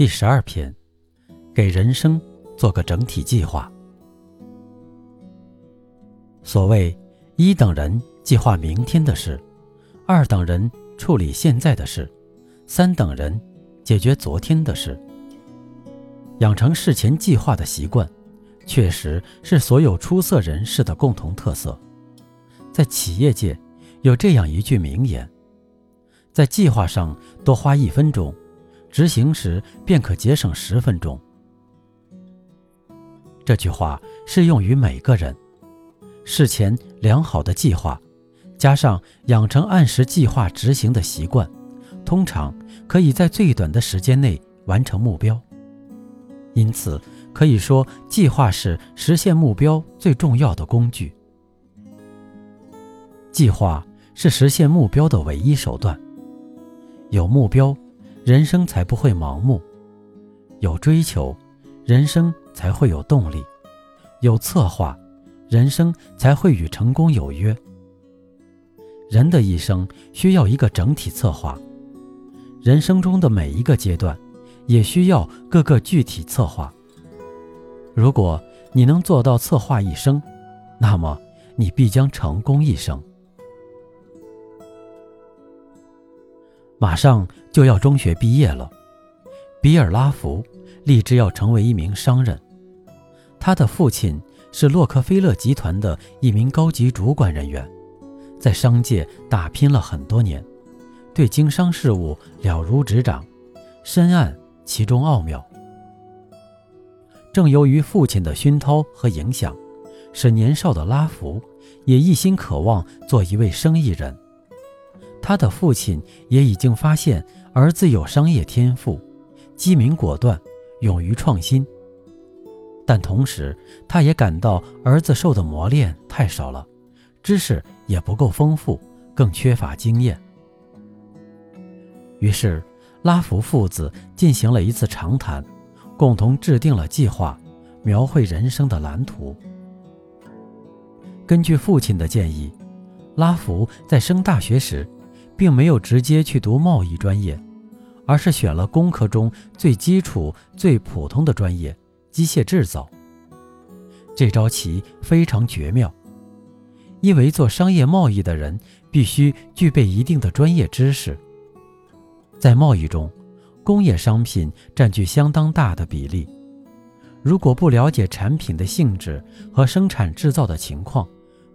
第十二篇，给人生做个整体计划。所谓一等人计划明天的事，二等人处理现在的事，三等人解决昨天的事。养成事前计划的习惯，确实是所有出色人士的共同特色。在企业界，有这样一句名言：在计划上多花一分钟。执行时便可节省十分钟。这句话适用于每个人。事前良好的计划，加上养成按时计划执行的习惯，通常可以在最短的时间内完成目标。因此，可以说计划是实现目标最重要的工具。计划是实现目标的唯一手段。有目标。人生才不会盲目，有追求，人生才会有动力；有策划，人生才会与成功有约。人的一生需要一个整体策划，人生中的每一个阶段也需要各个具体策划。如果你能做到策划一生，那么你必将成功一生。马上就要中学毕业了，比尔拉福立志要成为一名商人。他的父亲是洛克菲勒集团的一名高级主管人员，在商界打拼了很多年，对经商事务了如指掌，深谙其中奥妙。正由于父亲的熏陶和影响，使年少的拉福也一心渴望做一位生意人。他的父亲也已经发现儿子有商业天赋，机敏果断，勇于创新。但同时，他也感到儿子受的磨练太少了，知识也不够丰富，更缺乏经验。于是，拉福父子进行了一次长谈，共同制定了计划，描绘人生的蓝图。根据父亲的建议，拉福在升大学时。并没有直接去读贸易专业，而是选了工科中最基础、最普通的专业——机械制造。这招棋非常绝妙，因为做商业贸易的人必须具备一定的专业知识。在贸易中，工业商品占据相当大的比例，如果不了解产品的性质和生产制造的情况，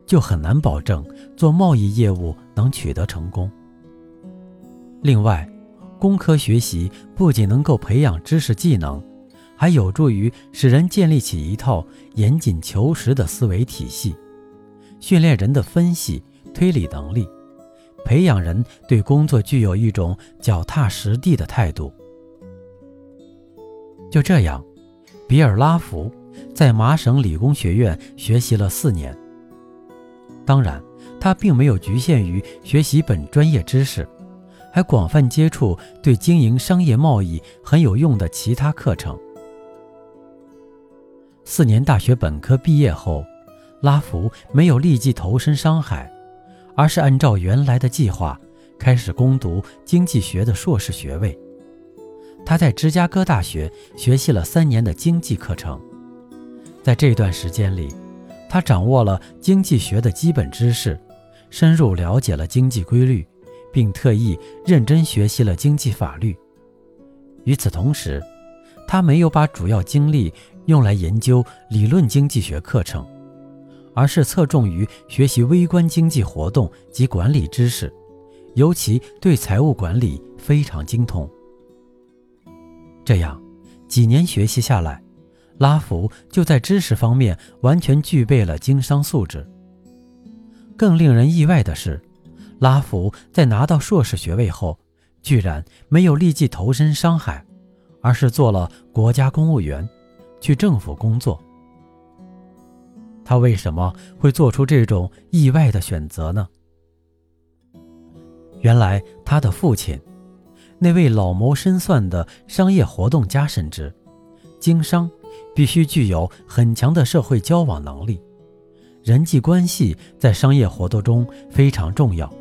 就很难保证做贸易业务能取得成功。另外，工科学习不仅能够培养知识技能，还有助于使人建立起一套严谨求实的思维体系，训练人的分析推理能力，培养人对工作具有一种脚踏实地的态度。就这样，比尔拉福在麻省理工学院学习了四年。当然，他并没有局限于学习本专业知识。还广泛接触对经营商业贸易很有用的其他课程。四年大学本科毕业后，拉福没有立即投身商海，而是按照原来的计划开始攻读经济学的硕士学位。他在芝加哥大学学习了三年的经济课程，在这段时间里，他掌握了经济学的基本知识，深入了解了经济规律。并特意认真学习了经济法律。与此同时，他没有把主要精力用来研究理论经济学课程，而是侧重于学习微观经济活动及管理知识，尤其对财务管理非常精通。这样，几年学习下来，拉福就在知识方面完全具备了经商素质。更令人意外的是。拉福在拿到硕士学位后，居然没有立即投身商海，而是做了国家公务员，去政府工作。他为什么会做出这种意外的选择呢？原来他的父亲，那位老谋深算的商业活动家深知，经商必须具有很强的社会交往能力，人际关系在商业活动中非常重要。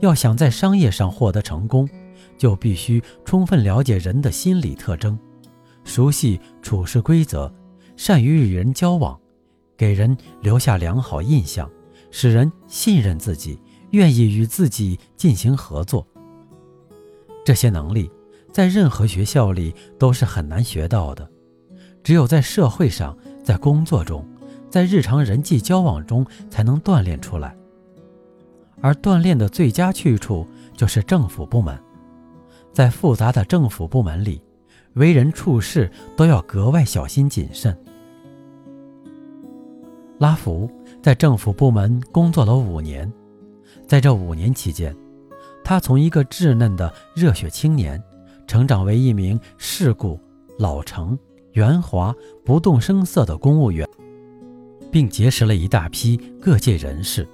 要想在商业上获得成功，就必须充分了解人的心理特征，熟悉处事规则，善于与人交往。给人留下良好印象，使人信任自己，愿意与自己进行合作。这些能力在任何学校里都是很难学到的，只有在社会上、在工作中、在日常人际交往中才能锻炼出来。而锻炼的最佳去处就是政府部门，在复杂的政府部门里，为人处事都要格外小心谨慎。拉福在政府部门工作了五年，在这五年期间，他从一个稚嫩的热血青年，成长为一名世故、老成、圆滑、不动声色的公务员，并结识了一大批各界人士，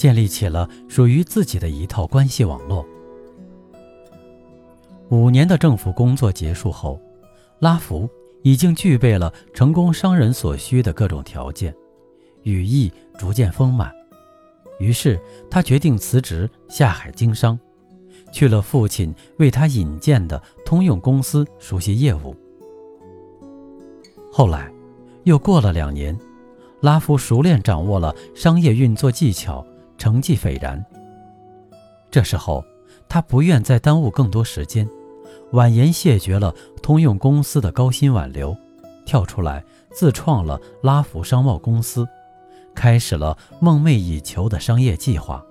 建立起了属于自己的一套关系网络。五年的政府工作结束后，拉福已经具备了成功商人所需的各种条件。羽翼逐渐丰满，于是他决定辞职下海经商，去了父亲为他引荐的通用公司熟悉业务。后来，又过了两年，拉夫熟练掌握了商业运作技巧，成绩斐然。这时候，他不愿再耽误更多时间，婉言谢绝了通用公司的高薪挽留，跳出来自创了拉福商贸公司。开始了梦寐以求的商业计划。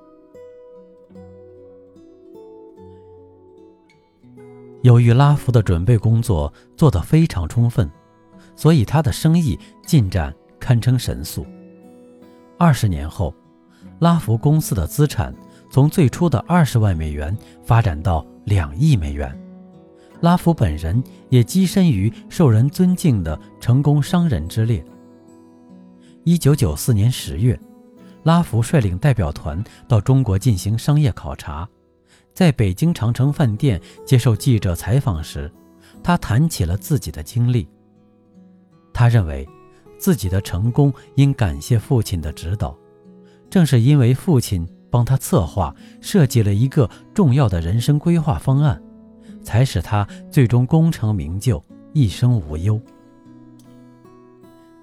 由于拉福的准备工作做得非常充分，所以他的生意进展堪称神速。二十年后，拉福公司的资产从最初的二十万美元发展到两亿美元。拉福本人也跻身于受人尊敬的成功商人之列。一九九四年十月，拉福率领代表团到中国进行商业考察，在北京长城饭店接受记者采访时，他谈起了自己的经历。他认为，自己的成功应感谢父亲的指导，正是因为父亲帮他策划设计了一个重要的人生规划方案，才使他最终功成名就，一生无忧。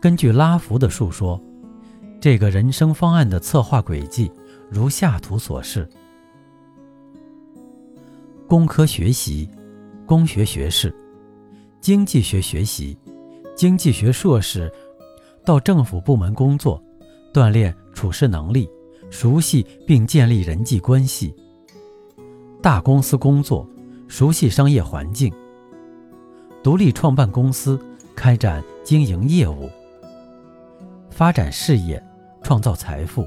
根据拉福的述说，这个人生方案的策划轨迹如下图所示：工科学习，工学学士；经济学学习，经济学硕士；到政府部门工作，锻炼处事能力，熟悉并建立人际关系；大公司工作，熟悉商业环境；独立创办公司，开展经营业务。发展事业，创造财富。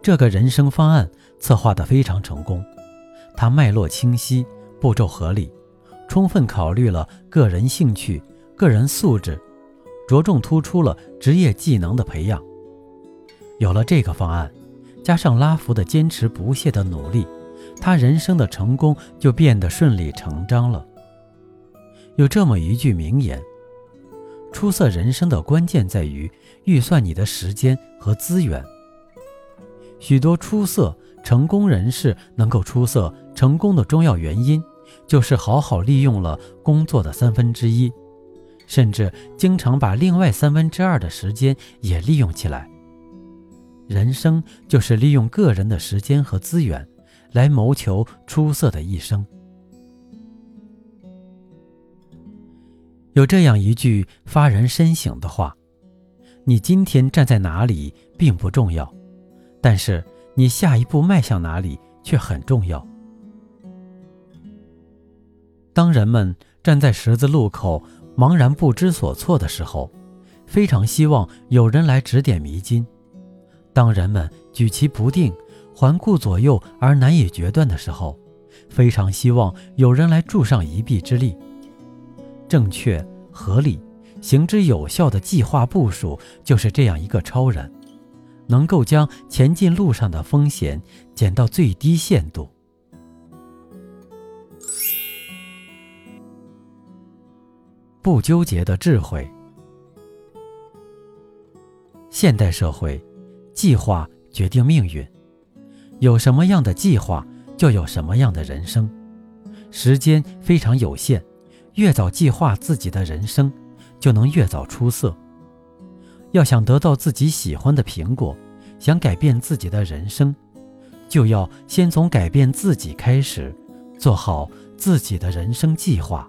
这个人生方案策划的非常成功，它脉络清晰，步骤合理，充分考虑了个人兴趣、个人素质，着重突出了职业技能的培养。有了这个方案，加上拉福的坚持不懈的努力，他人生的成功就变得顺理成章了。有这么一句名言。出色人生的关键在于预算你的时间和资源。许多出色成功人士能够出色成功的重要原因，就是好好利用了工作的三分之一，甚至经常把另外三分之二的时间也利用起来。人生就是利用个人的时间和资源，来谋求出色的一生。有这样一句发人深省的话：“你今天站在哪里并不重要，但是你下一步迈向哪里却很重要。”当人们站在十字路口茫然不知所措的时候，非常希望有人来指点迷津；当人们举棋不定环顾左右而难以决断的时候，非常希望有人来助上一臂之力。正确、合理、行之有效的计划部署，就是这样一个超人，能够将前进路上的风险减到最低限度。不纠结的智慧。现代社会，计划决定命运。有什么样的计划，就有什么样的人生。时间非常有限，越早计划自己的人生，就能越早出色。要想得到自己喜欢的苹果，想改变自己的人生，就要先从改变自己开始，做好自己的人生计划。